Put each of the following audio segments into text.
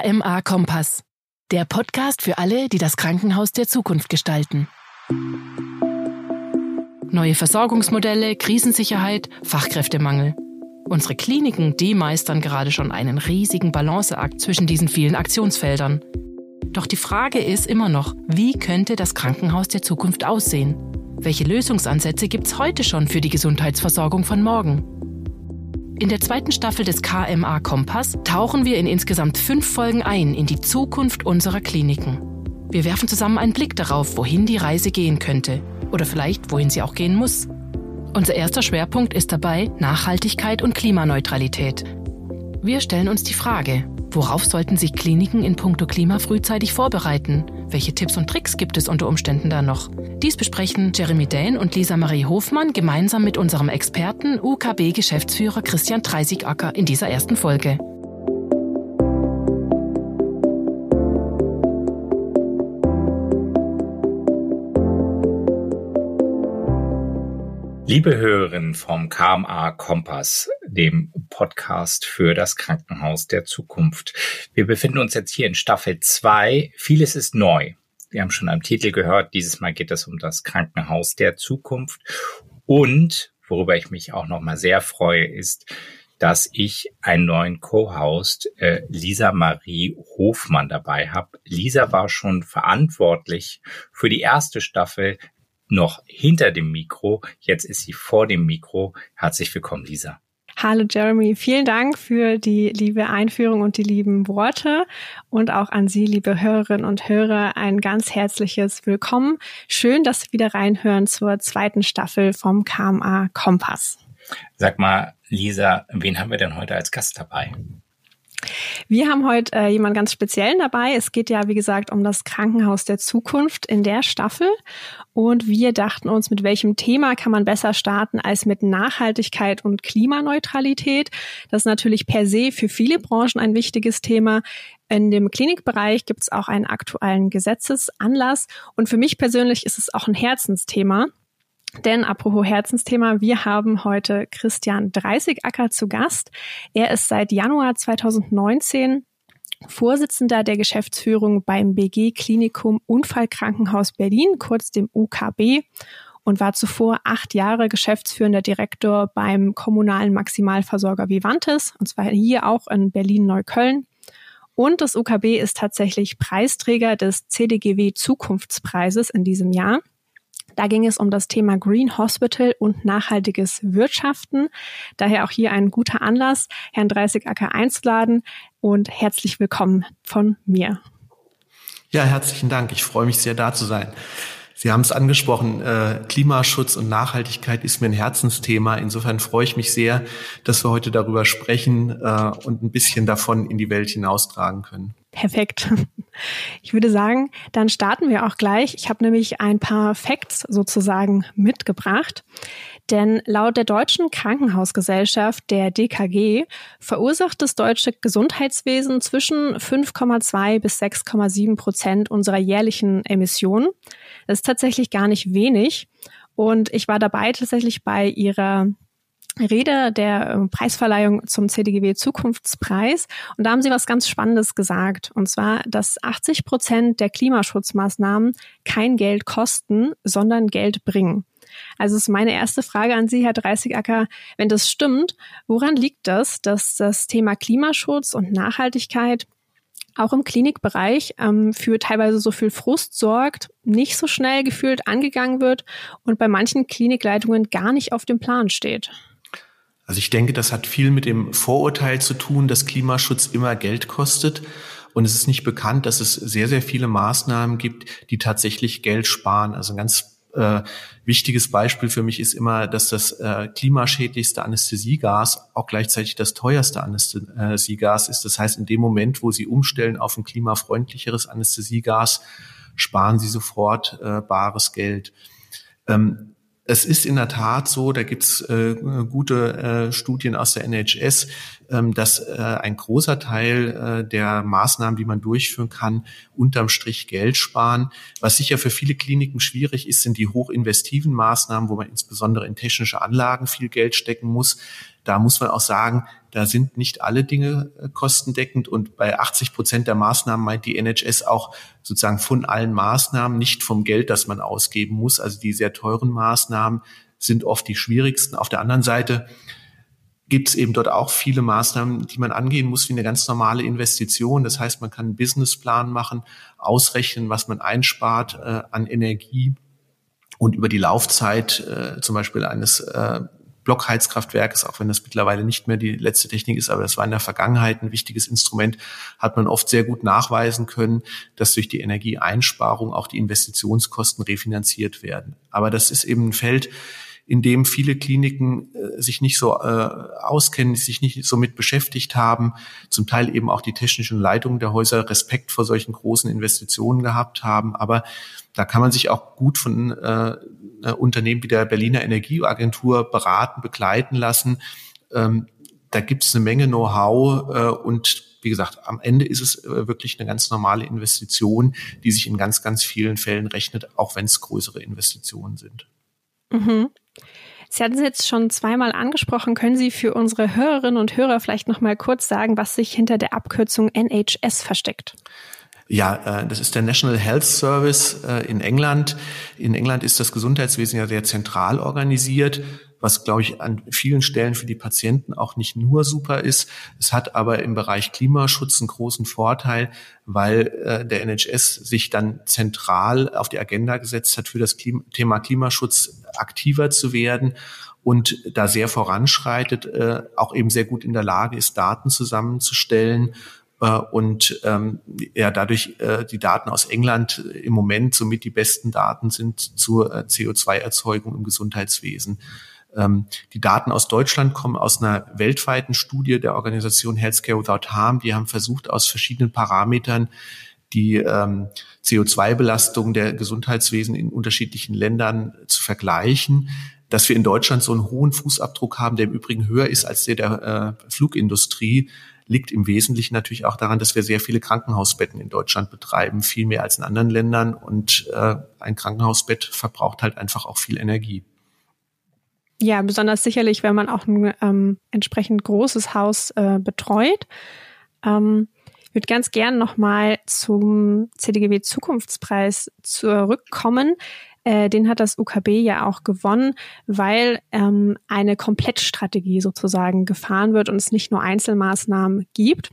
KMA Kompass, der Podcast für alle, die das Krankenhaus der Zukunft gestalten. Neue Versorgungsmodelle, Krisensicherheit, Fachkräftemangel. Unsere Kliniken, die meistern gerade schon einen riesigen Balanceakt zwischen diesen vielen Aktionsfeldern. Doch die Frage ist immer noch, wie könnte das Krankenhaus der Zukunft aussehen? Welche Lösungsansätze gibt es heute schon für die Gesundheitsversorgung von morgen? In der zweiten Staffel des KMA Kompass tauchen wir in insgesamt fünf Folgen ein in die Zukunft unserer Kliniken. Wir werfen zusammen einen Blick darauf, wohin die Reise gehen könnte oder vielleicht wohin sie auch gehen muss. Unser erster Schwerpunkt ist dabei Nachhaltigkeit und Klimaneutralität. Wir stellen uns die Frage, worauf sollten sich Kliniken in puncto Klima frühzeitig vorbereiten? Welche Tipps und Tricks gibt es unter Umständen da noch? Dies besprechen Jeremy Dane und Lisa Marie Hofmann gemeinsam mit unserem Experten UKB-Geschäftsführer Christian Treisigacker in dieser ersten Folge. Liebe Hörerinnen vom KMA Kompass, dem Podcast für das Krankenhaus der Zukunft. Wir befinden uns jetzt hier in Staffel 2. Vieles ist neu. Wir haben schon am Titel gehört, dieses Mal geht es um das Krankenhaus der Zukunft. Und, worüber ich mich auch nochmal sehr freue, ist, dass ich einen neuen Co-Host, äh, Lisa Marie Hofmann, dabei habe. Lisa war schon verantwortlich für die erste Staffel noch hinter dem Mikro. Jetzt ist sie vor dem Mikro. Herzlich willkommen, Lisa. Hallo Jeremy, vielen Dank für die liebe Einführung und die lieben Worte und auch an Sie, liebe Hörerinnen und Hörer, ein ganz herzliches Willkommen. Schön, dass Sie wieder reinhören zur zweiten Staffel vom KMA Kompass. Sag mal, Lisa, wen haben wir denn heute als Gast dabei? Wir haben heute äh, jemand ganz speziellen dabei. Es geht ja, wie gesagt, um das Krankenhaus der Zukunft in der Staffel. Und wir dachten uns, mit welchem Thema kann man besser starten als mit Nachhaltigkeit und Klimaneutralität. Das ist natürlich per se für viele Branchen ein wichtiges Thema. In dem Klinikbereich gibt es auch einen aktuellen Gesetzesanlass. Und für mich persönlich ist es auch ein Herzensthema. Denn apropos Herzensthema, wir haben heute Christian Dreißigacker zu Gast. Er ist seit Januar 2019 Vorsitzender der Geschäftsführung beim BG Klinikum Unfallkrankenhaus Berlin, kurz dem UKB, und war zuvor acht Jahre geschäftsführender Direktor beim kommunalen Maximalversorger Vivantes, und zwar hier auch in Berlin-Neukölln. Und das UKB ist tatsächlich Preisträger des CDGW Zukunftspreises in diesem Jahr. Da ging es um das Thema Green Hospital und nachhaltiges Wirtschaften. Daher auch hier ein guter Anlass, Herrn Dreißigacker einzuladen und herzlich willkommen von mir. Ja, herzlichen Dank. Ich freue mich sehr, da zu sein. Sie haben es angesprochen, äh, Klimaschutz und Nachhaltigkeit ist mir ein Herzensthema. Insofern freue ich mich sehr, dass wir heute darüber sprechen äh, und ein bisschen davon in die Welt hinaustragen können. Perfekt. Ich würde sagen, dann starten wir auch gleich. Ich habe nämlich ein paar Facts sozusagen mitgebracht. Denn laut der Deutschen Krankenhausgesellschaft, der DKG, verursacht das deutsche Gesundheitswesen zwischen 5,2 bis 6,7 Prozent unserer jährlichen Emissionen. Das ist tatsächlich gar nicht wenig. Und ich war dabei tatsächlich bei ihrer Rede der ähm, Preisverleihung zum CDGW Zukunftspreis. Und da haben Sie was ganz Spannendes gesagt. Und zwar, dass 80 Prozent der Klimaschutzmaßnahmen kein Geld kosten, sondern Geld bringen. Also ist meine erste Frage an Sie, Herr Dreißigacker. Wenn das stimmt, woran liegt das, dass das Thema Klimaschutz und Nachhaltigkeit auch im Klinikbereich ähm, für teilweise so viel Frust sorgt, nicht so schnell gefühlt angegangen wird und bei manchen Klinikleitungen gar nicht auf dem Plan steht? Also ich denke, das hat viel mit dem Vorurteil zu tun, dass Klimaschutz immer Geld kostet. Und es ist nicht bekannt, dass es sehr, sehr viele Maßnahmen gibt, die tatsächlich Geld sparen. Also ein ganz äh, wichtiges Beispiel für mich ist immer, dass das äh, klimaschädlichste Anästhesiegas auch gleichzeitig das teuerste Anästhesiegas ist. Das heißt, in dem Moment, wo Sie umstellen auf ein klimafreundlicheres Anästhesiegas, sparen Sie sofort äh, bares Geld. Ähm, es ist in der Tat so, da gibt's äh, gute äh, Studien aus der NHS, ähm, dass äh, ein großer Teil äh, der Maßnahmen, die man durchführen kann, unterm Strich Geld sparen. Was sicher für viele Kliniken schwierig ist, sind die hochinvestiven Maßnahmen, wo man insbesondere in technische Anlagen viel Geld stecken muss. Da muss man auch sagen, da sind nicht alle Dinge äh, kostendeckend und bei 80 Prozent der Maßnahmen meint die NHS auch sozusagen von allen Maßnahmen, nicht vom Geld, das man ausgeben muss. Also die sehr teuren Maßnahmen sind oft die schwierigsten. Auf der anderen Seite gibt es eben dort auch viele Maßnahmen, die man angehen muss wie eine ganz normale Investition. Das heißt, man kann einen Businessplan machen, ausrechnen, was man einspart äh, an Energie und über die Laufzeit äh, zum Beispiel eines äh, Blockheizkraftwerkes, auch wenn das mittlerweile nicht mehr die letzte Technik ist, aber das war in der Vergangenheit ein wichtiges Instrument, hat man oft sehr gut nachweisen können, dass durch die Energieeinsparung auch die Investitionskosten refinanziert werden. Aber das ist eben ein Feld, in dem viele Kliniken äh, sich nicht so äh, auskennen, sich nicht so mit beschäftigt haben, zum Teil eben auch die technischen Leitungen der Häuser Respekt vor solchen großen Investitionen gehabt haben. Aber da kann man sich auch gut von äh, Unternehmen wie der Berliner Energieagentur beraten, begleiten lassen. Ähm, da gibt es eine Menge Know-how äh, und wie gesagt, am Ende ist es äh, wirklich eine ganz normale Investition, die sich in ganz, ganz vielen Fällen rechnet, auch wenn es größere Investitionen sind. Mhm. Sie hatten es jetzt schon zweimal angesprochen. Können Sie für unsere Hörerinnen und Hörer vielleicht noch mal kurz sagen, was sich hinter der Abkürzung NHS versteckt? Ja, äh, das ist der National Health Service äh, in England. In England ist das Gesundheitswesen ja sehr zentral organisiert was, glaube ich, an vielen Stellen für die Patienten auch nicht nur super ist. Es hat aber im Bereich Klimaschutz einen großen Vorteil, weil äh, der NHS sich dann zentral auf die Agenda gesetzt hat, für das Klima Thema Klimaschutz aktiver zu werden und da sehr voranschreitet, äh, auch eben sehr gut in der Lage ist, Daten zusammenzustellen äh, und ähm, ja dadurch äh, die Daten aus England im Moment somit die besten Daten sind zur äh, CO2-Erzeugung im Gesundheitswesen. Ähm, die Daten aus Deutschland kommen aus einer weltweiten Studie der Organisation Healthcare Without Harm. Die haben versucht, aus verschiedenen Parametern die ähm, CO2-Belastung der Gesundheitswesen in unterschiedlichen Ländern zu vergleichen. Dass wir in Deutschland so einen hohen Fußabdruck haben, der im Übrigen höher ist als der der äh, Flugindustrie, liegt im Wesentlichen natürlich auch daran, dass wir sehr viele Krankenhausbetten in Deutschland betreiben, viel mehr als in anderen Ländern. Und äh, ein Krankenhausbett verbraucht halt einfach auch viel Energie. Ja, besonders sicherlich, wenn man auch ein ähm, entsprechend großes Haus äh, betreut. Ähm, ich würde ganz gern nochmal zum CDGW Zukunftspreis zurückkommen. Äh, den hat das UKB ja auch gewonnen, weil ähm, eine Komplettstrategie sozusagen gefahren wird und es nicht nur Einzelmaßnahmen gibt.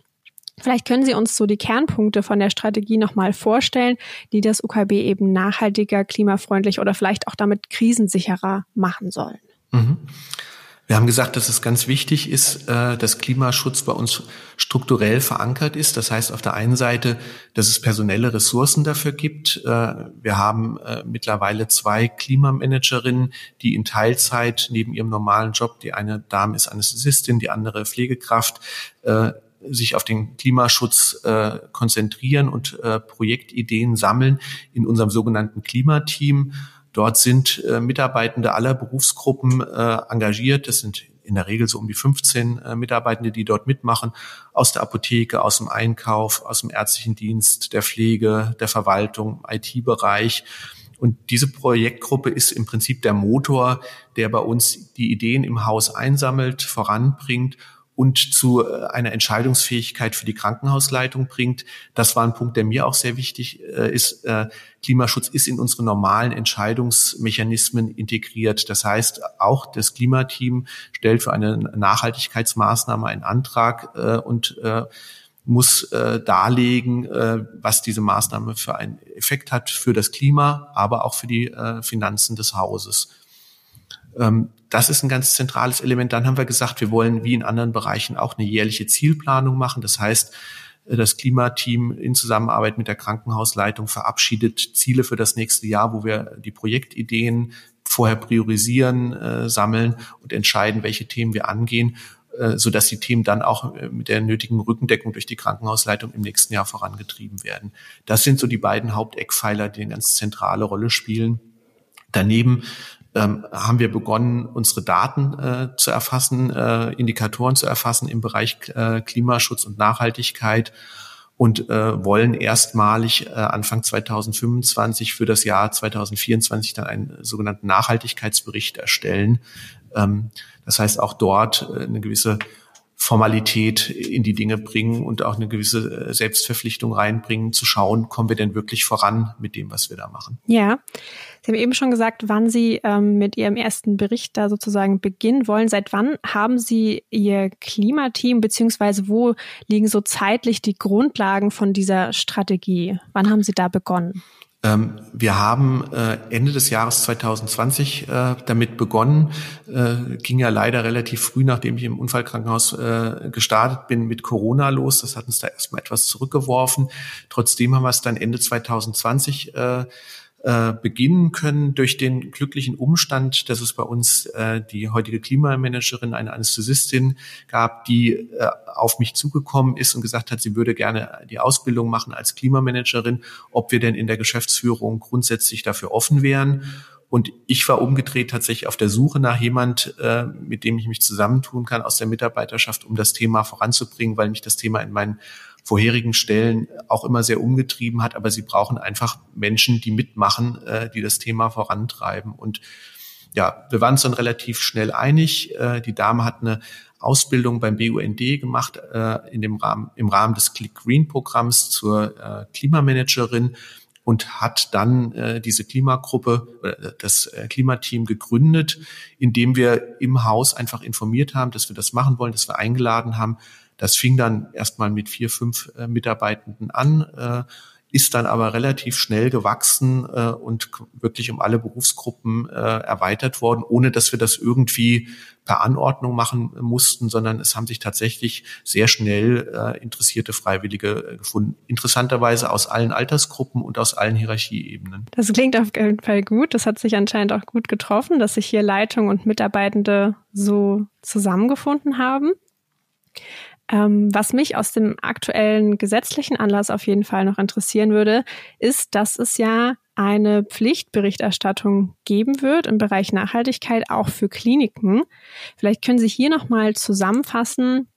Vielleicht können Sie uns so die Kernpunkte von der Strategie nochmal vorstellen, die das UKB eben nachhaltiger, klimafreundlich oder vielleicht auch damit krisensicherer machen sollen. Mhm. Wir haben gesagt, dass es ganz wichtig ist, äh, dass Klimaschutz bei uns strukturell verankert ist. Das heißt auf der einen Seite, dass es personelle Ressourcen dafür gibt. Äh, wir haben äh, mittlerweile zwei Klimamanagerinnen, die in Teilzeit neben ihrem normalen Job, die eine Dame ist Anästhesistin, die andere Pflegekraft, sich auf den Klimaschutz konzentrieren und Projektideen sammeln in unserem sogenannten Klimateam. Dort sind äh, Mitarbeitende aller Berufsgruppen äh, engagiert. Das sind in der Regel so um die 15 äh, Mitarbeitende, die dort mitmachen, aus der Apotheke, aus dem Einkauf, aus dem ärztlichen Dienst, der Pflege, der Verwaltung, IT-Bereich. Und diese Projektgruppe ist im Prinzip der Motor, der bei uns die Ideen im Haus einsammelt, voranbringt und zu äh, einer Entscheidungsfähigkeit für die Krankenhausleitung bringt. Das war ein Punkt, der mir auch sehr wichtig äh, ist. Äh, Klimaschutz ist in unsere normalen Entscheidungsmechanismen integriert. Das heißt, auch das Klimateam stellt für eine Nachhaltigkeitsmaßnahme einen Antrag und muss darlegen, was diese Maßnahme für einen Effekt hat für das Klima, aber auch für die Finanzen des Hauses. Ähm, das ist ein ganz zentrales Element. Dann haben wir gesagt, wir wollen wie in anderen Bereichen auch eine jährliche Zielplanung machen. Das heißt, äh, das Klimateam in Zusammenarbeit mit der Krankenhausleitung verabschiedet Ziele für das nächste Jahr, wo wir die Projektideen vorher priorisieren, äh, sammeln und entscheiden, welche Themen wir angehen, äh, so dass die Themen dann auch äh, mit der nötigen Rückendeckung durch die Krankenhausleitung im nächsten Jahr vorangetrieben werden. Das sind so die beiden Haupteckpfeiler, die eine ganz zentrale Rolle spielen. Daneben ähm, haben wir begonnen, unsere Daten äh, zu erfassen, äh, Indikatoren zu erfassen im Bereich äh, Klimaschutz und Nachhaltigkeit und äh, wollen erstmalig äh, Anfang 2025 für das Jahr 2024 dann einen sogenannten Nachhaltigkeitsbericht erstellen, Ähm, das heißt, auch dort äh, eine gewisse Formalität in die Dinge bringen und auch eine gewisse äh, Selbstverpflichtung reinbringen, zu schauen, kommen wir denn wirklich voran mit dem, was wir da machen. Ja, Sie haben eben schon gesagt, wann Sie ähm, mit Ihrem ersten Bericht da sozusagen beginnen wollen. Seit wann haben Sie Ihr Klimateam, beziehungsweise wo liegen so zeitlich die Grundlagen von dieser Strategie? Wann haben Sie da begonnen? Ähm, wir haben äh, Ende des Jahres 2020 äh, damit begonnen. Äh, ging ja leider relativ früh, nachdem ich im Unfallkrankenhaus gestartet bin, mit Corona los. Das hat uns da erstmal etwas zurückgeworfen. Trotzdem haben wir es dann Ende 2020 äh, beginnen können durch den glücklichen Umstand, dass es bei uns äh, die heutige Klimamanagerin, eine Anästhesistin gab, die äh, auf mich zugekommen ist und gesagt hat, sie würde gerne die Ausbildung machen als Klimamanagerin, ob wir denn in der Geschäftsführung grundsätzlich dafür offen wären. Und ich war umgedreht tatsächlich auf der Suche nach jemand, äh, mit dem ich mich zusammentun kann aus der Mitarbeiterschaft, um das Thema voranzubringen, weil mich das Thema in meinen vorherigen Stellen auch immer sehr umgetrieben hat. Aber sie brauchen einfach Menschen, die mitmachen, äh, die das Thema vorantreiben. Und ja, wir waren uns dann relativ schnell einig. Äh, die Dame hat eine Ausbildung beim BUND gemacht äh, in dem Rahmen, im Rahmen des Click Green Programms zur äh, Klimamanagerin und hat dann äh, diese Klimagruppe, das äh, Klimateam gegründet, indem wir im Haus einfach informiert haben, dass wir das machen wollen, dass wir eingeladen haben, das fing dann erstmal mit vier, fünf äh, Mitarbeitenden an, äh, ist dann aber relativ schnell gewachsen äh, und wirklich um alle Berufsgruppen äh, erweitert worden, ohne dass wir das irgendwie per Anordnung machen mussten, sondern es haben sich tatsächlich sehr schnell äh, interessierte Freiwillige äh, gefunden. Interessanterweise aus allen Altersgruppen und aus allen Hierarchieebenen. Das klingt auf jeden Fall gut. Das hat sich anscheinend auch gut getroffen, dass sich hier Leitung und Mitarbeitende so zusammengefunden haben. Ähm, was mich aus dem aktuellen gesetzlichen Anlass auf jeden Fall noch interessieren würde, ist, dass es ja eine Pflichtberichterstattung geben wird im Bereich Nachhaltigkeit auch für Kliniken. Vielleicht können Sie hier noch mal zusammenfassen,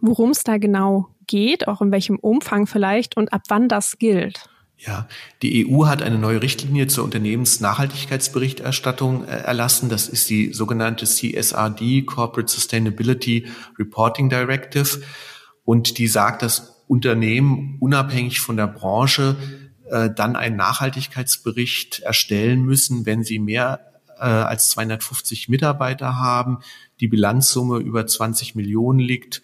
worum es da genau geht, auch in welchem Umfang vielleicht und ab wann das gilt. Ja, die EU hat eine neue Richtlinie zur Unternehmensnachhaltigkeitsberichterstattung äh, erlassen. Das ist die sogenannte CSRD, Corporate Sustainability Reporting Directive. Und die sagt, dass Unternehmen unabhängig von der Branche äh, dann einen Nachhaltigkeitsbericht erstellen müssen, wenn sie mehr äh, als 250 Mitarbeiter haben, die Bilanzsumme über 20 Millionen liegt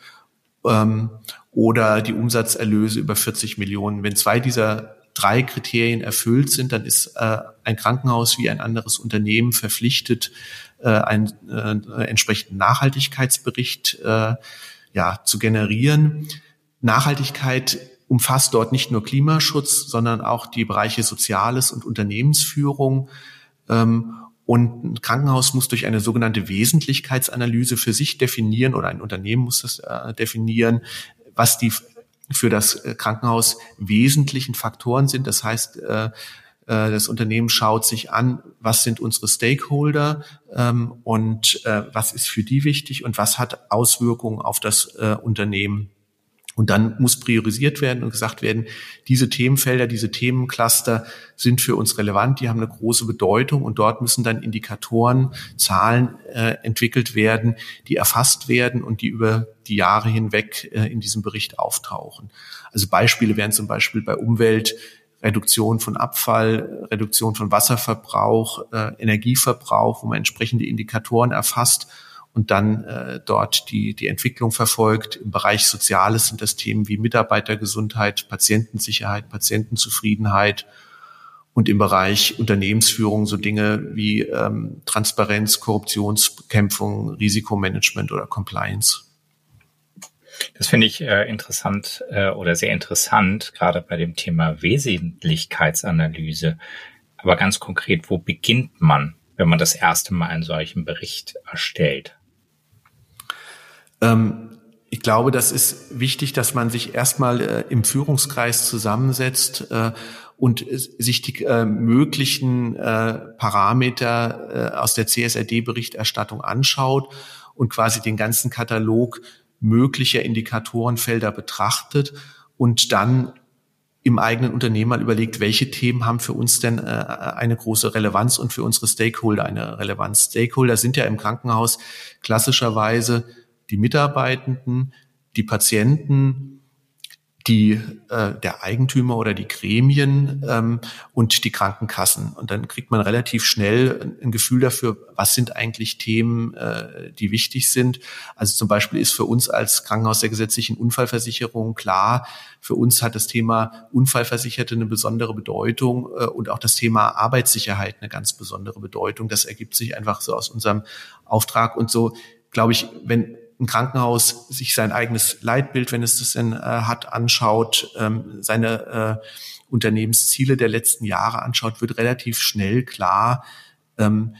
ähm, oder die Umsatzerlöse über 40 Millionen. Wenn zwei dieser drei Kriterien erfüllt sind, dann ist äh, ein Krankenhaus wie ein anderes Unternehmen verpflichtet, äh, einen äh, entsprechenden Nachhaltigkeitsbericht ja, zu generieren. Nachhaltigkeit umfasst dort nicht nur Klimaschutz, sondern auch die Bereiche Soziales und Unternehmensführung. Ähm, und ein Krankenhaus muss durch eine sogenannte Wesentlichkeitsanalyse für sich definieren oder ein Unternehmen muss das definieren, was die für das äh, Krankenhaus wesentlichen Faktoren sind. Das heißt, äh, äh, das Unternehmen schaut sich an, was sind unsere Stakeholder ähm, und was ist für die wichtig und was hat Auswirkungen auf das Unternehmen. Und dann muss priorisiert werden und gesagt werden, diese Themenfelder, diese Themencluster sind für uns relevant, die haben eine große Bedeutung und dort müssen dann Indikatoren, Zahlen äh, entwickelt werden, die erfasst werden und die über die Jahre hinweg äh, in diesem Bericht auftauchen. Also Beispiele wären zum Beispiel bei Umwelt Reduktion von Abfall, Reduktion von Wasserverbrauch, äh, Energieverbrauch, wo man entsprechende Indikatoren erfasst und dann äh, dort die, die Entwicklung verfolgt. Im Bereich Soziales sind das Themen wie Mitarbeitergesundheit, Patientensicherheit, Patientenzufriedenheit und im Bereich Unternehmensführung so Dinge wie ähm, Transparenz, Korruptionsbekämpfung, Risikomanagement oder Compliance. Das finde ich äh, interessant äh, oder sehr interessant, gerade bei dem Thema Wesentlichkeitsanalyse. Aber ganz konkret, wo beginnt man, wenn man das erste Mal einen solchen Bericht erstellt? Ähm, ich glaube, das ist wichtig, dass man sich erstmal äh, im Führungskreis zusammensetzt äh, und sich die äh, möglichen äh, Parameter äh, aus der CSRD-Berichterstattung anschaut und quasi den ganzen Katalog möglicher Indikatorenfelder betrachtet und dann im eigenen Unternehmen mal überlegt, welche Themen haben für uns denn äh, eine große Relevanz und für unsere Stakeholder eine Relevanz. Stakeholder sind ja im Krankenhaus klassischerweise die Mitarbeitenden, die Patienten, die äh, der Eigentümer oder die Gremien ähm, und die Krankenkassen. Und dann kriegt man relativ schnell ein Gefühl dafür, was sind eigentlich Themen, äh, die wichtig sind. Also zum Beispiel ist für uns als Krankenhaus der gesetzlichen Unfallversicherung klar, für uns hat das Thema Unfallversicherte eine besondere Bedeutung äh, und auch das Thema Arbeitssicherheit eine ganz besondere Bedeutung. Das ergibt sich einfach so aus unserem Auftrag und so, glaube ich, wenn ein Krankenhaus sich sein eigenes Leitbild, wenn es das denn äh, hat, anschaut, ähm, seine äh, Unternehmensziele der letzten Jahre anschaut, wird relativ schnell klar, ähm,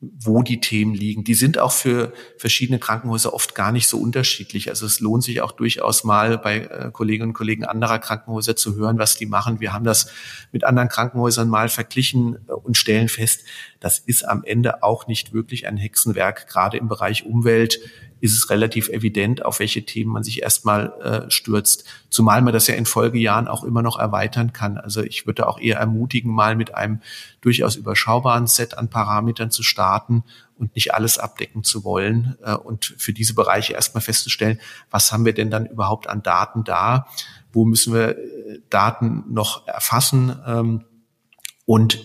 wo die Themen liegen. Die sind auch für verschiedene Krankenhäuser oft gar nicht so unterschiedlich. Also es lohnt sich auch durchaus mal bei äh, Kolleginnen und Kollegen anderer Krankenhäuser zu hören, was die machen. Wir haben das mit anderen Krankenhäusern mal verglichen äh, und stellen fest, das ist am Ende auch nicht wirklich ein Hexenwerk, gerade im Bereich Umwelt ist es relativ evident, auf welche Themen man sich erstmal äh, stürzt. Zumal man das ja in Folgejahren auch immer noch erweitern kann. Also ich würde auch eher ermutigen, mal mit einem durchaus überschaubaren Set an Parametern zu starten und nicht alles abdecken zu wollen äh, und für diese Bereiche erstmal festzustellen, was haben wir denn dann überhaupt an Daten da? Wo müssen wir äh, Daten noch erfassen? Ähm, und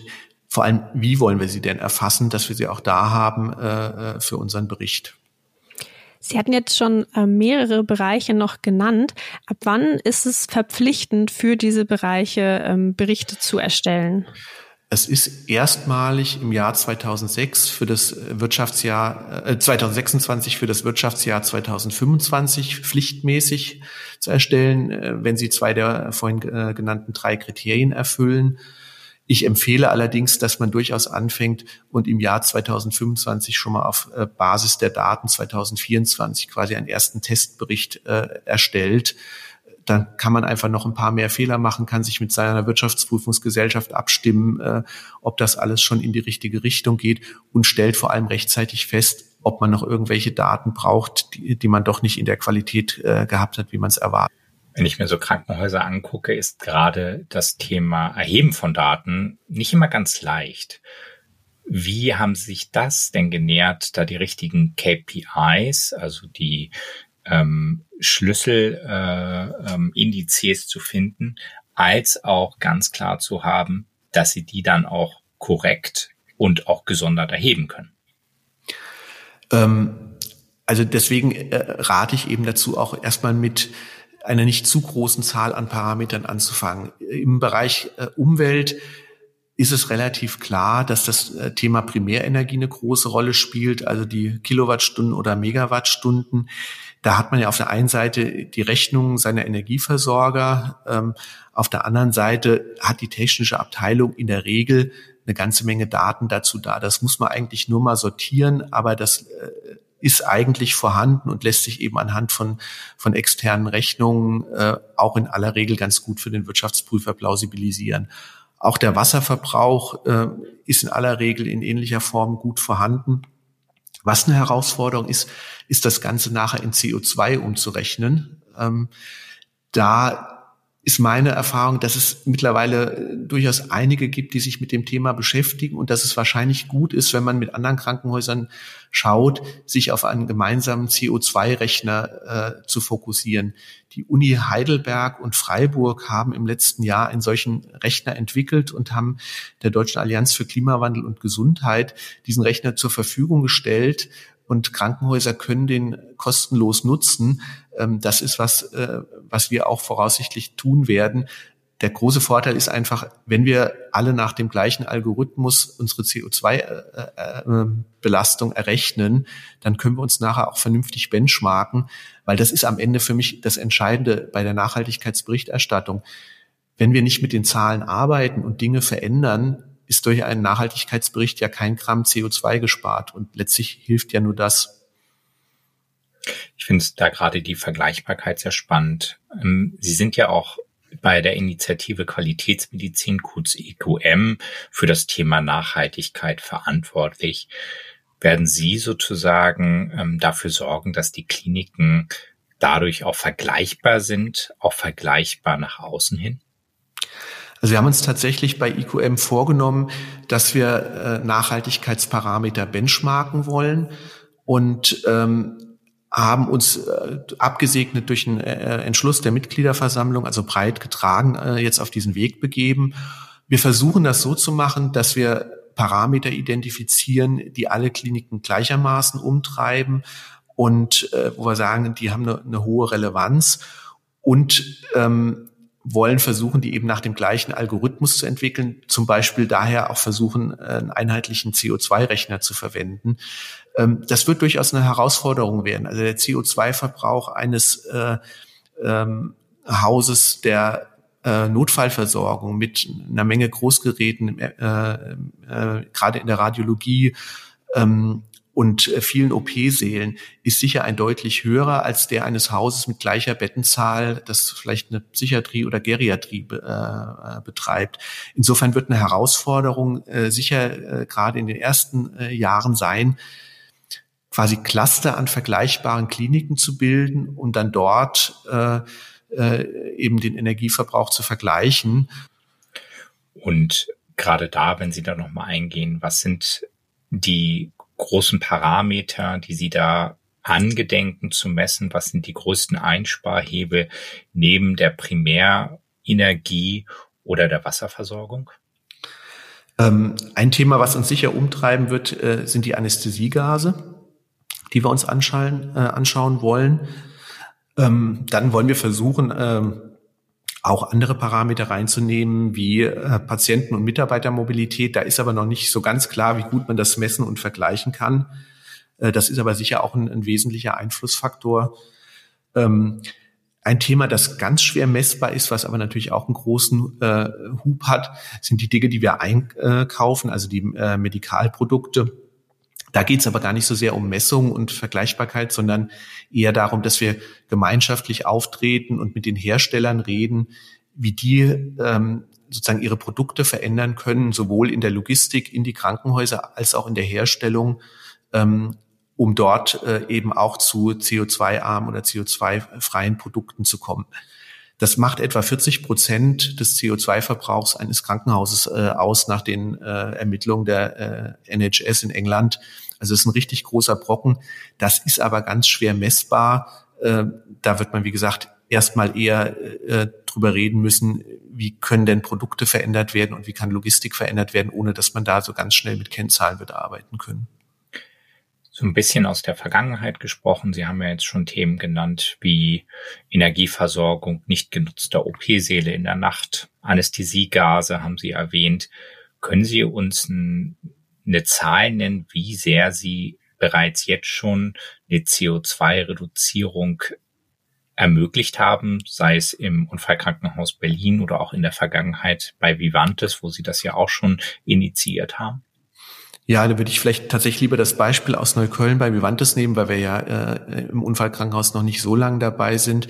vor allem, wie wollen wir sie denn erfassen, dass wir sie auch da haben äh, äh für unseren Bericht? Sie hatten jetzt schon äh, mehrere Bereiche noch genannt. Ab wann ist es verpflichtend für diese Bereiche ähm, Berichte zu erstellen? Es ist erstmalig im Jahr 2006 für das Wirtschaftsjahr äh, 2026 für das Wirtschaftsjahr 2025 pflichtmäßig zu erstellen, äh, wenn Sie zwei der vorhin genannten drei Kriterien erfüllen. Ich empfehle allerdings, dass man durchaus anfängt und im Jahr 2025 schon mal auf äh, Basis der Daten 2024 quasi einen ersten Testbericht äh, erstellt. Dann kann man einfach noch ein paar mehr Fehler machen, kann sich mit seiner Wirtschaftsprüfungsgesellschaft abstimmen, äh, ob das alles schon in die richtige Richtung geht und stellt vor allem rechtzeitig fest, ob man noch irgendwelche Daten braucht, die, die man doch nicht in der Qualität äh, gehabt hat, wie man es erwartet. Wenn ich mir so Krankenhäuser angucke, ist gerade das Thema Erheben von Daten nicht immer ganz leicht. Wie haben Sie sich das denn genährt, da die richtigen KPIs, also die ähm, Schlüsselindizes äh, ähm, zu finden, als auch ganz klar zu haben, dass Sie die dann auch korrekt und auch gesondert erheben können? Ähm, also deswegen äh, rate ich eben dazu auch erstmal mit einer nicht zu großen Zahl an Parametern anzufangen. Im Bereich äh, Umwelt ist es relativ klar, dass das äh, Thema Primärenergie eine große Rolle spielt, also die Kilowattstunden oder Megawattstunden. Da hat man ja auf der einen Seite die Rechnung seiner Energieversorger, ähm, auf der anderen Seite hat die technische Abteilung in der Regel eine ganze Menge Daten dazu da. Das muss man eigentlich nur mal sortieren, aber das äh, ist eigentlich vorhanden und lässt sich eben anhand von, von externen Rechnungen äh, auch in aller Regel ganz gut für den Wirtschaftsprüfer plausibilisieren. Auch der Wasserverbrauch äh, ist in aller Regel in ähnlicher Form gut vorhanden. Was eine Herausforderung ist, ist das Ganze nachher in CO2 umzurechnen. Ähm, da ist meine Erfahrung, dass es mittlerweile äh, durchaus einige gibt, die sich mit dem Thema beschäftigen und dass es wahrscheinlich gut ist, wenn man mit anderen Krankenhäusern schaut, sich auf einen gemeinsamen CO2-Rechner äh, zu fokussieren. Die Uni Heidelberg und Freiburg haben im letzten Jahr einen solchen Rechner entwickelt und haben der Deutschen Allianz für Klimawandel und Gesundheit diesen Rechner zur Verfügung gestellt und Krankenhäuser können den kostenlos nutzen. Ähm, das ist was, äh, was wir auch voraussichtlich tun werden. Der große Vorteil ist einfach, wenn wir alle nach dem gleichen Algorithmus unsere CO2-Belastung äh, äh, errechnen, dann können wir uns nachher auch vernünftig benchmarken, weil das ist am Ende für mich das Entscheidende bei der Nachhaltigkeitsberichterstattung. Wenn wir nicht mit den Zahlen arbeiten und Dinge verändern, ist durch einen Nachhaltigkeitsbericht ja kein Gramm CO2 gespart. Und letztlich hilft ja nur das. Ich finde da gerade die Vergleichbarkeit sehr spannend. Ähm, Sie sind ja auch bei der Initiative Qualitätsmedizin, kurz EQM, für das Thema Nachhaltigkeit verantwortlich. Werden Sie sozusagen ähm, dafür sorgen, dass die Kliniken dadurch auch vergleichbar sind, auch vergleichbar nach außen hin? Also wir haben uns tatsächlich bei IQM vorgenommen, dass wir äh, Nachhaltigkeitsparameter benchmarken wollen und ähm, haben uns äh, abgesegnet durch einen äh, Entschluss der Mitgliederversammlung, also breit getragen, äh, jetzt auf diesen Weg begeben. Wir versuchen das so zu machen, dass wir Parameter identifizieren, die alle Kliniken gleichermaßen umtreiben und äh, wo wir sagen, die haben eine, eine hohe Relevanz und ähm, wollen versuchen, die eben nach dem gleichen Algorithmus zu entwickeln, zum Beispiel daher auch versuchen, einen einheitlichen CO2-Rechner zu verwenden. Ähm, das wird durchaus eine Herausforderung werden. Also der CO2-Verbrauch eines äh, ähm, Hauses der äh, Notfallversorgung mit einer Menge Großgeräten, äh, äh, gerade in der Radiologie, ähm, und äh, vielen OP-Sälen ist sicher ein deutlich höherer als der eines Hauses mit gleicher Bettenzahl, das vielleicht eine Psychiatrie oder Geriatrie be, äh, betreibt. Insofern wird eine Herausforderung äh, sicher äh, gerade in den ersten äh, Jahren sein, quasi Cluster an vergleichbaren Kliniken zu bilden und dann dort äh, äh, eben den Energieverbrauch zu vergleichen. Und gerade da, wenn Sie da nochmal eingehen, was sind die großen Parameter, die Sie da angedenken zu messen? Was sind die größten Einsparhebel neben der Primärenergie oder der Wasserversorgung? Ähm, ein Thema, was uns sicher umtreiben wird, äh, sind die Anästhesiegase, die wir uns anschauen, äh, anschauen wollen. Ähm, dann wollen wir versuchen, ähm, auch andere Parameter reinzunehmen, wie äh, Patienten- und Mitarbeitermobilität. Da ist aber noch nicht so ganz klar, wie gut man das messen und vergleichen kann. Äh, das ist aber sicher auch ein, ein wesentlicher Einflussfaktor. Ähm, ein Thema, das ganz schwer messbar ist, was aber natürlich auch einen großen äh, Hub hat, sind die Dinge, die wir einkaufen, also die Medikalprodukte. Da geht es aber gar nicht so sehr um Messung und Vergleichbarkeit, sondern eher darum, dass wir gemeinschaftlich auftreten und mit den Herstellern reden, wie die ähm, sozusagen ihre Produkte verändern können, sowohl in der Logistik, in die Krankenhäuser als auch in der Herstellung, ähm, um dort äh, eben auch zu CO2-armen oder CO2-freien Produkten zu kommen. Das macht etwa 40 Prozent des CO2-Verbrauchs eines Krankenhauses äh, aus nach den äh, Ermittlungen der äh, NHS in England. Also es ist ein richtig großer Brocken. Das ist aber ganz schwer messbar. Äh, da wird man, wie gesagt, erstmal eher äh, drüber reden müssen, wie können denn Produkte verändert werden und wie kann Logistik verändert werden, ohne dass man da so ganz schnell mit Kennzahlen wird arbeiten können so ein bisschen aus der Vergangenheit gesprochen. Sie haben ja jetzt schon Themen genannt wie Energieversorgung, nicht genutzter OP-Säle in der Nacht, Anästhesiegase haben Sie erwähnt. Können Sie uns ein, eine Zahl nennen, wie sehr Sie bereits jetzt schon eine CO2-Reduzierung ermöglicht haben, sei es im Unfallkrankenhaus Berlin oder auch in der Vergangenheit bei Vivantes, wo Sie das ja auch schon initiiert haben? Ja, da würde ich vielleicht tatsächlich lieber das Beispiel aus Neukölln bei Vivantes nehmen, weil wir ja äh, im Unfallkrankenhaus noch nicht so lange dabei sind.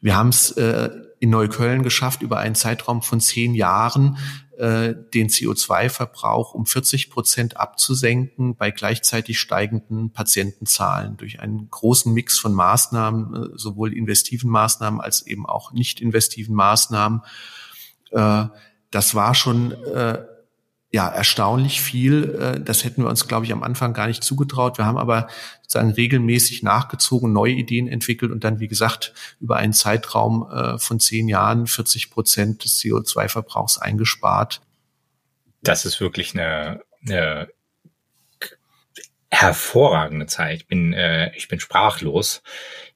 Wir haben es äh, in Neukölln geschafft, über einen Zeitraum von zehn Jahren äh, den CO2-Verbrauch um 40 Prozent abzusenken bei gleichzeitig steigenden Patientenzahlen durch einen großen Mix von Maßnahmen, äh, sowohl investiven Maßnahmen als eben auch nicht investiven Maßnahmen. Äh, das war schon äh, ja, erstaunlich viel. Äh, das hätten wir uns, glaube ich, am Anfang gar nicht zugetraut. Wir haben aber sozusagen regelmäßig nachgezogen, neue Ideen entwickelt und dann, wie gesagt, über einen Zeitraum äh, von zehn Jahren 40 Prozent des CO2-Verbrauchs eingespart. Das ist wirklich eine, eine hervorragende Zeit. Ich bin, äh, ich bin sprachlos.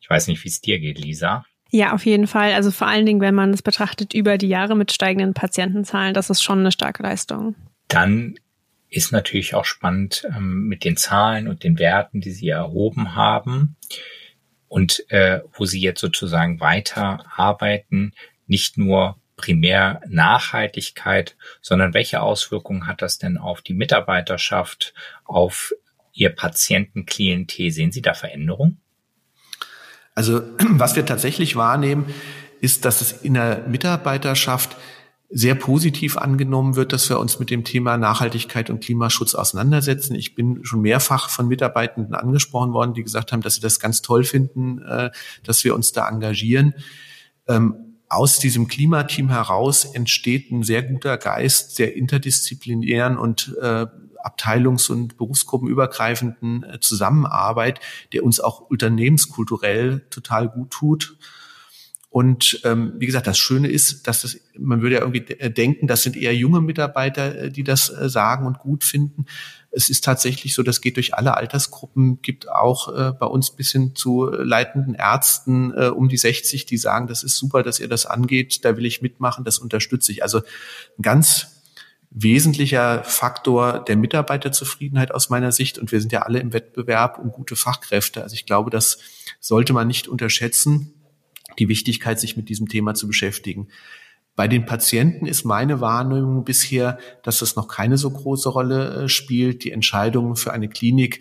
Ich weiß nicht, wie es dir geht, Lisa. Ja, auf jeden Fall. Also vor allen Dingen, wenn man es betrachtet über die Jahre mit steigenden Patientenzahlen, das ist schon eine starke Leistung. Dann ist natürlich auch spannend ähm, mit den Zahlen und den Werten, die Sie erhoben haben und äh, wo Sie jetzt sozusagen weiter arbeiten, nicht nur primär Nachhaltigkeit, sondern welche Auswirkungen hat das denn auf die Mitarbeiterschaft, auf Ihr Patientenklientel? Sehen Sie da Veränderungen? Also was wir tatsächlich wahrnehmen, ist, dass es in der Mitarbeiterschaft sehr positiv angenommen wird, dass wir uns mit dem Thema Nachhaltigkeit und Klimaschutz auseinandersetzen. Ich bin schon mehrfach von Mitarbeitenden angesprochen worden, die gesagt haben, dass sie das ganz toll finden, äh, dass wir uns da engagieren. Ähm, aus diesem Klimateam heraus entsteht ein sehr guter Geist sehr interdisziplinären und äh, abteilungs- und berufsgruppenübergreifenden äh, Zusammenarbeit, der uns auch unternehmenskulturell total gut tut. Und ähm, wie gesagt, das Schöne ist, dass das, man würde ja irgendwie denken, das sind eher junge Mitarbeiter, äh, die das äh, sagen und gut finden. Es ist tatsächlich so, das geht durch alle Altersgruppen, gibt auch äh, bei uns bis hin zu leitenden Ärzten äh, um die 60, die sagen, das ist super, dass ihr das angeht, da will ich mitmachen, das unterstütze ich. Also ein ganz wesentlicher Faktor der Mitarbeiterzufriedenheit aus meiner Sicht. Und wir sind ja alle im Wettbewerb um gute Fachkräfte. Also ich glaube, das sollte man nicht unterschätzen, die Wichtigkeit, sich mit diesem Thema zu beschäftigen. Bei den Patienten ist meine Wahrnehmung bisher, dass das noch keine so große Rolle äh, spielt. Die Entscheidung für eine Klinik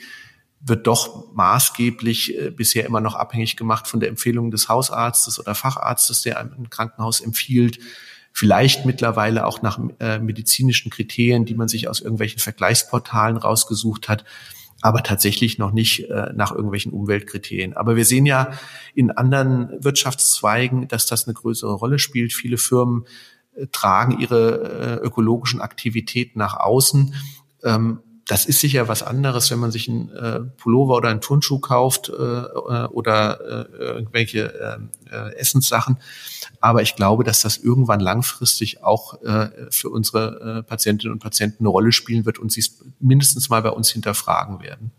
wird doch maßgeblich äh, bisher immer noch abhängig gemacht von der Empfehlung des Hausarztes oder Facharztes, der einem ein Krankenhaus empfiehlt. Vielleicht mittlerweile auch nach äh, medizinischen Kriterien, die man sich aus irgendwelchen Vergleichsportalen rausgesucht hat aber tatsächlich noch nicht äh, nach irgendwelchen Umweltkriterien. Aber wir sehen ja in anderen Wirtschaftszweigen, dass das eine größere Rolle spielt. Viele Firmen äh, tragen ihre äh, ökologischen Aktivitäten nach außen. Ähm, das ist sicher was anderes, wenn man sich einen äh, Pullover oder einen Turnschuh kauft äh, äh oder äh, irgendwelche äh, äh, Essenssachen. Aber ich glaube, dass das irgendwann langfristig auch äh, für unsere äh, Patientinnen und Patienten eine Rolle spielen wird und sie es mindestens mal bei uns hinterfragen werden.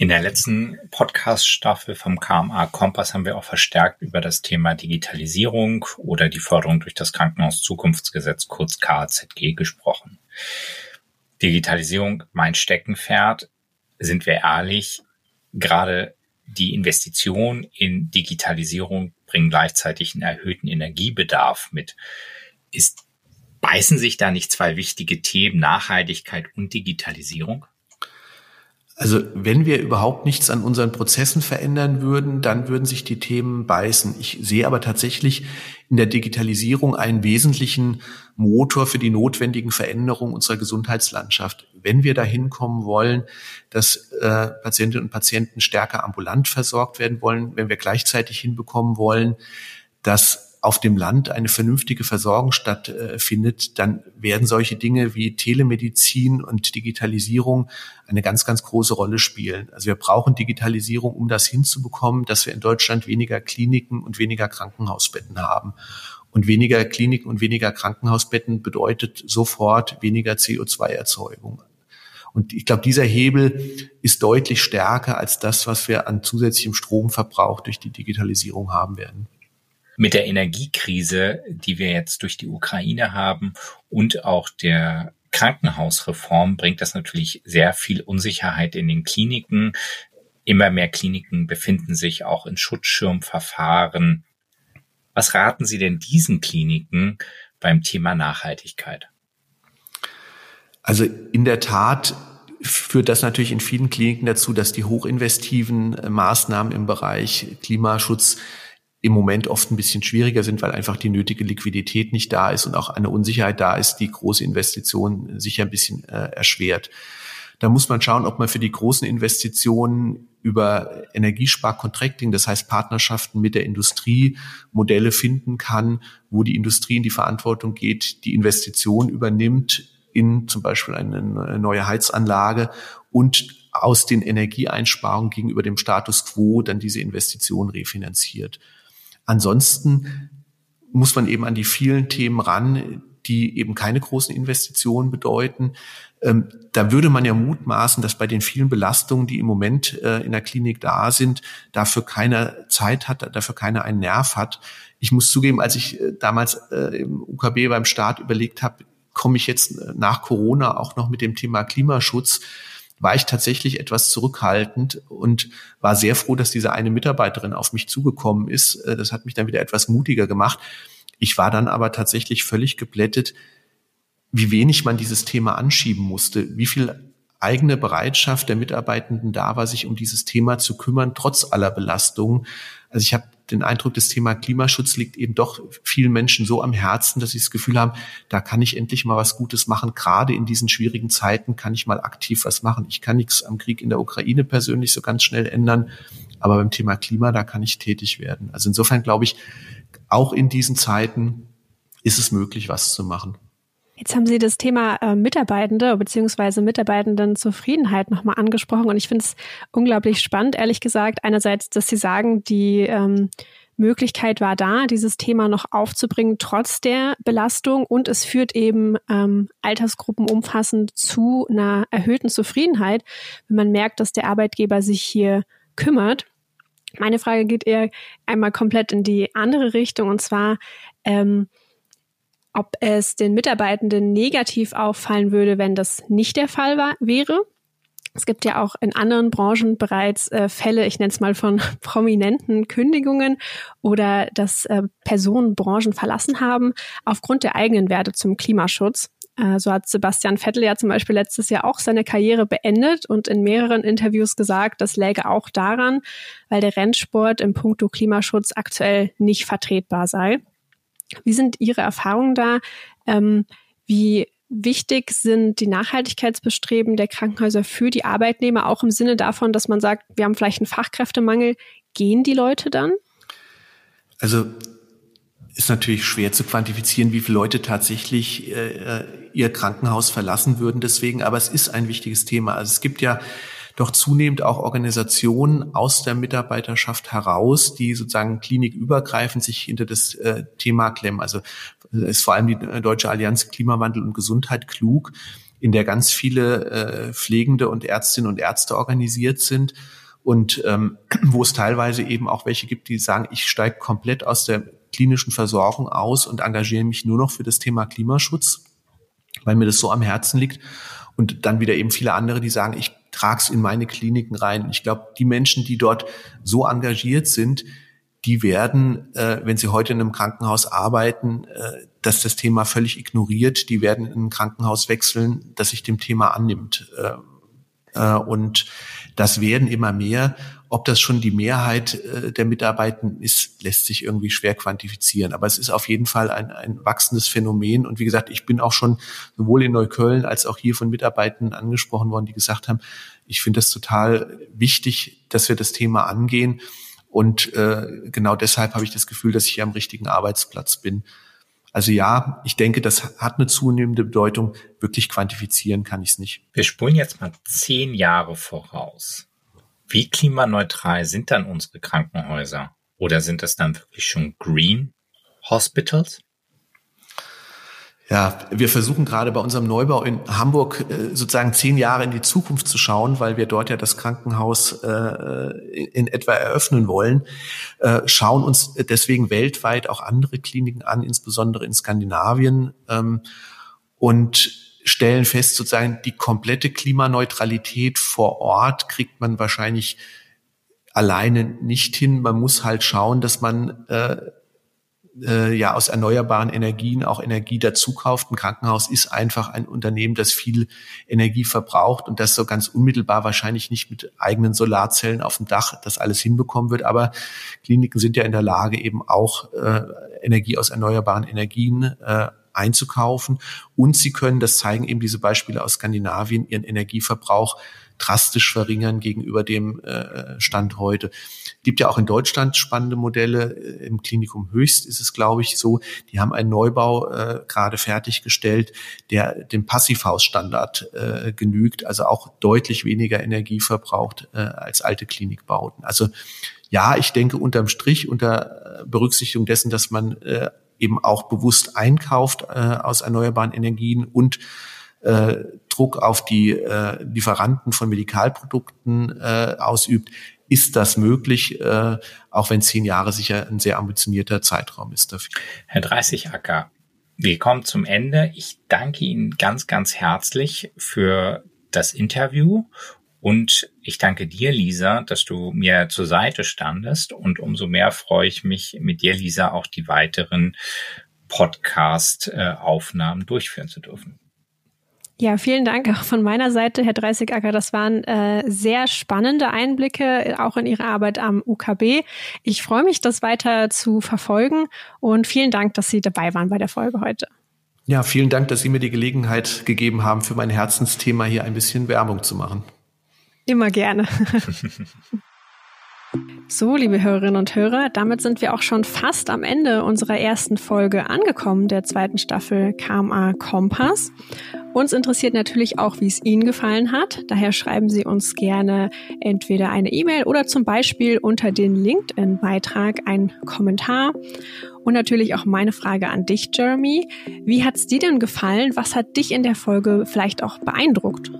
In der letzten Podcast-Staffel vom KMA Kompass haben wir auch verstärkt über das Thema Digitalisierung oder die Förderung durch das Krankenhaus Zukunftsgesetz, kurz KZG, gesprochen. Digitalisierung mein Steckenpferd, sind wir ehrlich, gerade die Investition in Digitalisierung bringen gleichzeitig einen erhöhten Energiebedarf mit. Ist, beißen sich da nicht zwei wichtige Themen, Nachhaltigkeit und Digitalisierung? Also wenn wir überhaupt nichts an unseren Prozessen verändern würden, dann würden sich die Themen beißen. Ich sehe aber tatsächlich in der Digitalisierung einen wesentlichen Motor für die notwendigen Veränderungen unserer Gesundheitslandschaft. Wenn wir dahin kommen wollen, dass äh, Patientinnen und Patienten stärker ambulant versorgt werden wollen, wenn wir gleichzeitig hinbekommen wollen, dass auf dem Land eine vernünftige Versorgung stattfindet, dann werden solche Dinge wie Telemedizin und Digitalisierung eine ganz, ganz große Rolle spielen. Also wir brauchen Digitalisierung, um das hinzubekommen, dass wir in Deutschland weniger Kliniken und weniger Krankenhausbetten haben. Und weniger Kliniken und weniger Krankenhausbetten bedeutet sofort weniger CO2-Erzeugung. Und ich glaube, dieser Hebel ist deutlich stärker als das, was wir an zusätzlichem Stromverbrauch durch die Digitalisierung haben werden mit der Energiekrise, die wir jetzt durch die Ukraine haben und auch der Krankenhausreform bringt das natürlich sehr viel Unsicherheit in den Kliniken. Immer mehr Kliniken befinden sich auch in Schutzschirmverfahren. Was raten Sie denn diesen Kliniken beim Thema Nachhaltigkeit? Also in der Tat führt das natürlich in vielen Kliniken dazu, dass die hochinvestiven Maßnahmen im Bereich Klimaschutz im Moment oft ein bisschen schwieriger sind, weil einfach die nötige Liquidität nicht da ist und auch eine Unsicherheit da ist, die große Investitionen sicher ein bisschen äh, erschwert. Da muss man schauen, ob man für die großen Investitionen über Energiesparcontracting, das heißt Partnerschaften mit der Industrie, Modelle finden kann, wo die Industrie in die Verantwortung geht, die Investition übernimmt in zum Beispiel eine neue Heizanlage und aus den Energieeinsparungen gegenüber dem Status quo dann diese Investition refinanziert. Ansonsten muss man eben an die vielen Themen ran, die eben keine großen Investitionen bedeuten. Ähm, da würde man ja mutmaßen, dass bei den vielen Belastungen, die im Moment äh, in der Klinik da sind, dafür keiner Zeit hat, dafür keiner einen Nerv hat. Ich muss zugeben, als ich äh, damals äh, im UKB beim Start überlegt habe, komme ich jetzt äh, nach Corona auch noch mit dem Thema Klimaschutz, war ich tatsächlich etwas zurückhaltend und war sehr froh, dass diese eine Mitarbeiterin auf mich zugekommen ist. Äh, das hat mich dann wieder etwas mutiger gemacht. Ich war dann aber tatsächlich völlig geblättet, wie wenig man dieses Thema anschieben musste, wie viel eigene Bereitschaft der Mitarbeitenden da war, sich um dieses Thema zu kümmern, trotz aller Belastungen. Also ich habe den Eindruck, das Thema Klimaschutz liegt eben doch vielen Menschen so am Herzen, dass sie das Gefühl haben, da kann ich endlich mal was Gutes machen. Gerade in diesen schwierigen Zeiten kann ich mal aktiv was machen. Ich kann nichts am Krieg in der Ukraine persönlich so ganz schnell ändern, aber beim Thema Klima, da kann ich tätig werden. Also insofern glaube ich, auch in diesen Zeiten ist es möglich, was zu machen. Jetzt haben Sie das Thema äh, Mitarbeitende bzw. Mitarbeitendenzufriedenheit nochmal angesprochen und ich finde es unglaublich spannend, ehrlich gesagt. Einerseits, dass Sie sagen, die ähm, Möglichkeit war da, dieses Thema noch aufzubringen, trotz der Belastung und es führt eben ähm, Altersgruppen umfassend zu einer erhöhten Zufriedenheit, wenn man merkt, dass der Arbeitgeber sich hier kümmert. Meine Frage geht eher einmal komplett in die andere Richtung und zwar, ähm, ob es den Mitarbeitenden negativ auffallen würde, wenn das nicht der Fall war, wäre. Es gibt ja auch in anderen Branchen bereits äh, Fälle, ich nenne es mal von prominenten Kündigungen oder dass äh, Personen Branchen verlassen haben aufgrund der eigenen Werte zum Klimaschutz. Äh, so hat Sebastian Vettel ja zum Beispiel letztes Jahr auch seine Karriere beendet und in mehreren Interviews gesagt, das läge auch daran, weil der Rennsport im Punkto Klimaschutz aktuell nicht vertretbar sei. Wie sind Ihre Erfahrungen da? Ähm, wie wichtig sind die Nachhaltigkeitsbestreben der Krankenhäuser für die Arbeitnehmer, auch im Sinne davon, dass man sagt, wir haben vielleicht einen Fachkräftemangel. Gehen die Leute dann? Also ist natürlich schwer zu quantifizieren, wie viele Leute tatsächlich äh, ihr Krankenhaus verlassen würden deswegen, aber es ist ein wichtiges Thema. Also es gibt ja doch zunehmend auch Organisationen aus der Mitarbeiterschaft heraus, die sozusagen klinikübergreifend sich hinter das äh, Thema klemmen. Also äh, ist vor allem die äh, Deutsche Allianz Klimawandel und Gesundheit klug, in der ganz viele äh, Pflegende und Ärztinnen und Ärzte organisiert sind und ähm, wo es teilweise eben auch welche gibt, die sagen, ich steige komplett aus der klinischen Versorgung aus und engagiere mich nur noch für das Thema Klimaschutz, weil mir das so am Herzen liegt. Und dann wieder eben viele andere, die sagen, ich trage es in meine Kliniken rein. Ich glaube, die Menschen, die dort so engagiert sind, die werden, äh, wenn sie heute in einem Krankenhaus arbeiten, äh, dass das Thema völlig ignoriert. Die werden in ein Krankenhaus wechseln, das sich dem Thema annimmt. Äh, und das werden immer mehr. Ob das schon die Mehrheit äh, der Mitarbeitenden ist, lässt sich irgendwie schwer quantifizieren. Aber es ist auf jeden Fall ein, ein wachsendes Phänomen. Und wie gesagt, ich bin auch schon sowohl in Neukölln als auch hier von Mitarbeitenden angesprochen worden, die gesagt haben, ich finde es total wichtig, dass wir das Thema angehen. Und äh, genau deshalb habe ich das Gefühl, dass ich hier am richtigen Arbeitsplatz bin. Also ja, ich denke, das hat eine zunehmende Bedeutung. Wirklich quantifizieren kann ich es nicht. Wir spulen jetzt mal zehn Jahre voraus. Wie klimaneutral sind dann unsere Krankenhäuser? Oder sind das dann wirklich schon Green Hospitals? Ja, wir versuchen gerade bei unserem Neubau in Hamburg äh, sozusagen zehn Jahre in die Zukunft zu schauen, weil wir dort ja das Krankenhaus äh, in etwa eröffnen wollen, äh, schauen uns deswegen weltweit auch andere Kliniken an, insbesondere in Skandinavien. Ähm, und stellen fest, sozusagen die komplette Klimaneutralität vor Ort kriegt man wahrscheinlich alleine nicht hin. Man muss halt schauen, dass man äh, äh, ja aus erneuerbaren Energien auch Energie dazu kauft. Ein Krankenhaus ist einfach ein Unternehmen, das viel Energie verbraucht und das so ganz unmittelbar wahrscheinlich nicht mit eigenen Solarzellen auf dem Dach das alles hinbekommen wird. Aber Kliniken sind ja in der Lage, eben auch äh, Energie aus erneuerbaren Energien äh, einzukaufen. Und sie können, das zeigen eben diese Beispiele aus Skandinavien, ihren Energieverbrauch drastisch verringern gegenüber dem äh, Stand heute. Gibt ja auch in Deutschland spannende Modelle. Äh, Im Klinikum Höchst ist es, glaube ich, so. Die haben einen Neubau äh, gerade fertiggestellt, der dem Passivhausstandard äh, genügt, also auch deutlich weniger Energie verbraucht äh, als alte Klinikbauten. Also ja, ich denke unterm Strich, unter Berücksichtigung dessen, dass man äh, eben auch bewusst einkauft äh, aus erneuerbaren Energien und äh, Druck auf die äh, Lieferanten von Medikalprodukten äh, ausübt, ist das möglich, äh, auch wenn zehn Jahre sicher ein sehr ambitionierter Zeitraum ist dafür. Herr Dreißigacker, wir kommen zum Ende. Ich danke Ihnen ganz, ganz herzlich für das Interview und ich danke dir, Lisa, dass du mir zur Seite standest. Und umso mehr freue ich mich, mit dir, Lisa, auch die weiteren Podcast-Aufnahmen durchführen zu dürfen. Ja, vielen Dank auch von meiner Seite, Herr Dreißigacker. Das waren äh, sehr spannende Einblicke äh, auch in Ihre Arbeit am UKB. Ich freue mich, das weiter zu verfolgen und vielen Dank, dass Sie dabei waren bei der Folge heute. Ja, vielen Dank, dass Sie mir die Gelegenheit gegeben haben, für mein Herzensthema hier ein bisschen Werbung zu machen. Immer gerne. So, liebe Hörerinnen und Hörer, damit sind wir auch schon fast am Ende unserer ersten Folge angekommen, der zweiten Staffel KMA Kompass. Uns interessiert natürlich auch, wie es Ihnen gefallen hat. Daher schreiben Sie uns gerne entweder eine E-Mail oder zum Beispiel unter den LinkedIn-Beitrag einen Kommentar. Und natürlich auch meine Frage an dich, Jeremy. Wie hat es dir denn gefallen? Was hat dich in der Folge vielleicht auch beeindruckt?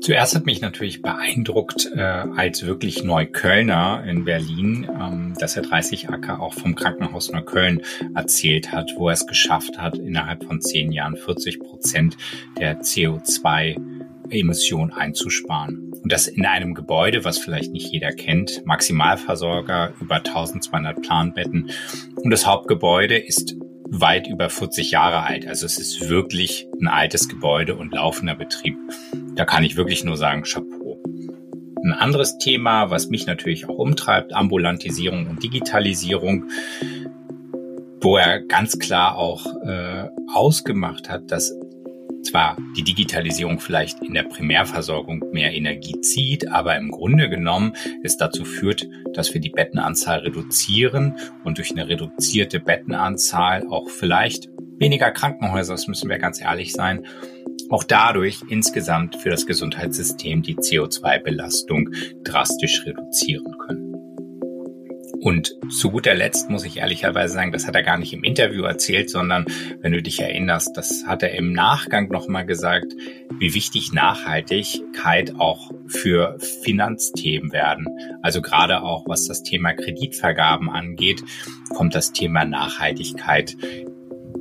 Zuerst hat mich natürlich beeindruckt, äh, als wirklich Neuköllner in Berlin, ähm, dass er 30 Acker auch vom Krankenhaus Neukölln erzählt hat, wo er es geschafft hat, innerhalb von zehn Jahren 40 Prozent der CO2-Emissionen einzusparen. Und das in einem Gebäude, was vielleicht nicht jeder kennt, Maximalversorger, über 1200 Planbetten. Und das Hauptgebäude ist weit über 40 Jahre alt. Also es ist wirklich ein altes Gebäude und laufender Betrieb. Da kann ich wirklich nur sagen, Chapeau. Ein anderes Thema, was mich natürlich auch umtreibt, Ambulantisierung und Digitalisierung, wo er ganz klar auch äh, ausgemacht hat, dass zwar die Digitalisierung vielleicht in der Primärversorgung mehr Energie zieht, aber im Grunde genommen es dazu führt, dass wir die Bettenanzahl reduzieren und durch eine reduzierte Bettenanzahl auch vielleicht weniger Krankenhäuser, das müssen wir ganz ehrlich sein, auch dadurch insgesamt für das Gesundheitssystem die CO2-Belastung drastisch reduzieren können. Und zu guter Letzt muss ich ehrlicherweise sagen, das hat er gar nicht im Interview erzählt, sondern wenn du dich erinnerst, das hat er im Nachgang nochmal gesagt, wie wichtig Nachhaltigkeit auch für Finanzthemen werden. Also gerade auch was das Thema Kreditvergaben angeht, kommt das Thema Nachhaltigkeit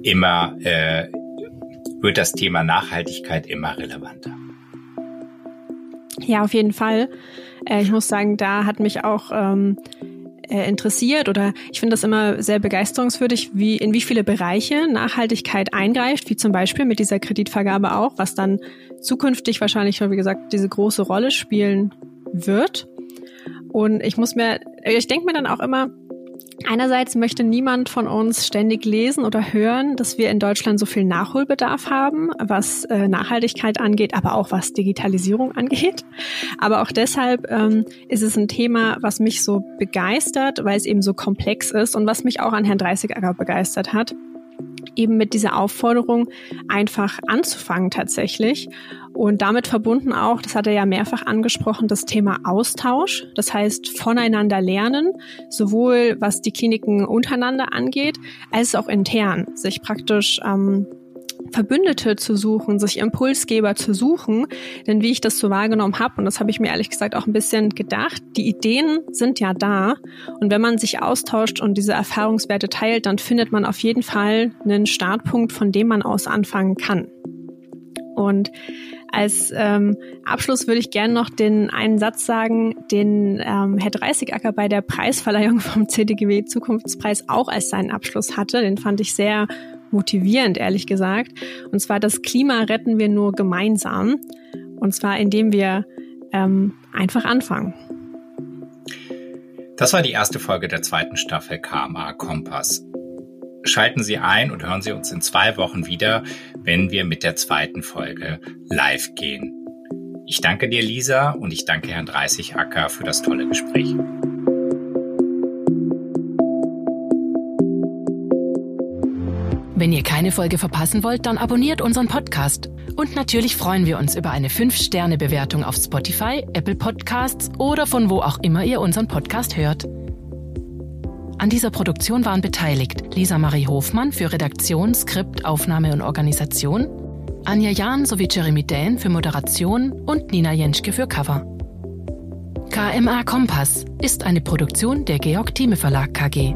immer, äh, wird das Thema Nachhaltigkeit immer relevanter. Ja, auf jeden Fall. Äh, ich muss sagen, da hat mich auch ähm, äh, interessiert oder ich finde das immer sehr begeisterungswürdig, wie in wie viele Bereiche Nachhaltigkeit eingreift, wie zum Beispiel mit dieser Kreditvergabe auch, was dann zukünftig wahrscheinlich, wie gesagt, diese große Rolle spielen wird. Und ich muss mir, ich denke mir dann auch immer, Einerseits möchte niemand von uns ständig lesen oder hören, dass wir in Deutschland so viel Nachholbedarf haben, was äh, Nachhaltigkeit angeht, aber auch was Digitalisierung angeht. Aber auch deshalb ähm, ist es ein Thema, was mich so begeistert, weil es eben so komplex ist und was mich auch an Herrn Dreißigacker begeistert hat eben mit dieser Aufforderung einfach anzufangen tatsächlich. Und damit verbunden auch, das hat er ja mehrfach angesprochen, das Thema Austausch. Das heißt, voneinander lernen, sowohl was die Kliniken untereinander angeht, als auch intern, sich praktisch ähm, Verbündete zu suchen, sich Impulsgeber zu suchen. Denn wie ich das so wahrgenommen habe, und das habe ich mir ehrlich gesagt auch ein bisschen gedacht, die Ideen sind ja da. Und wenn man sich austauscht und diese Erfahrungswerte teilt, dann findet man auf jeden Fall einen Startpunkt, von dem man aus anfangen kann. Und als ähm, Abschluss würde ich gerne noch den einen Satz sagen, den ähm, Herr Dreißigacker bei der Preisverleihung vom CDGW Zukunftspreis auch als seinen Abschluss hatte. Den fand ich sehr motivierend, ehrlich gesagt. Und zwar, das Klima retten wir nur gemeinsam. Und zwar, indem wir ähm, einfach anfangen. Das war die erste Folge der zweiten Staffel KMA Kompass. Schalten Sie ein und hören Sie uns in zwei Wochen wieder, wenn wir mit der zweiten Folge live gehen. Ich danke dir, Lisa, und ich danke Herrn Dreißigacker für das tolle Gespräch. Wenn ihr keine Folge verpassen wollt, dann abonniert unseren Podcast. Und natürlich freuen wir uns über eine 5-Sterne-Bewertung auf Spotify, Apple Podcasts oder von wo auch immer ihr unseren Podcast hört. An dieser Produktion waren beteiligt Lisa Marie Hofmann für Redaktion, Skript, Aufnahme und Organisation, Anja Jahn sowie Jeremy Dähn für Moderation und Nina Jenschke für Cover. KMA Kompass ist eine Produktion der Georg Thieme Verlag KG.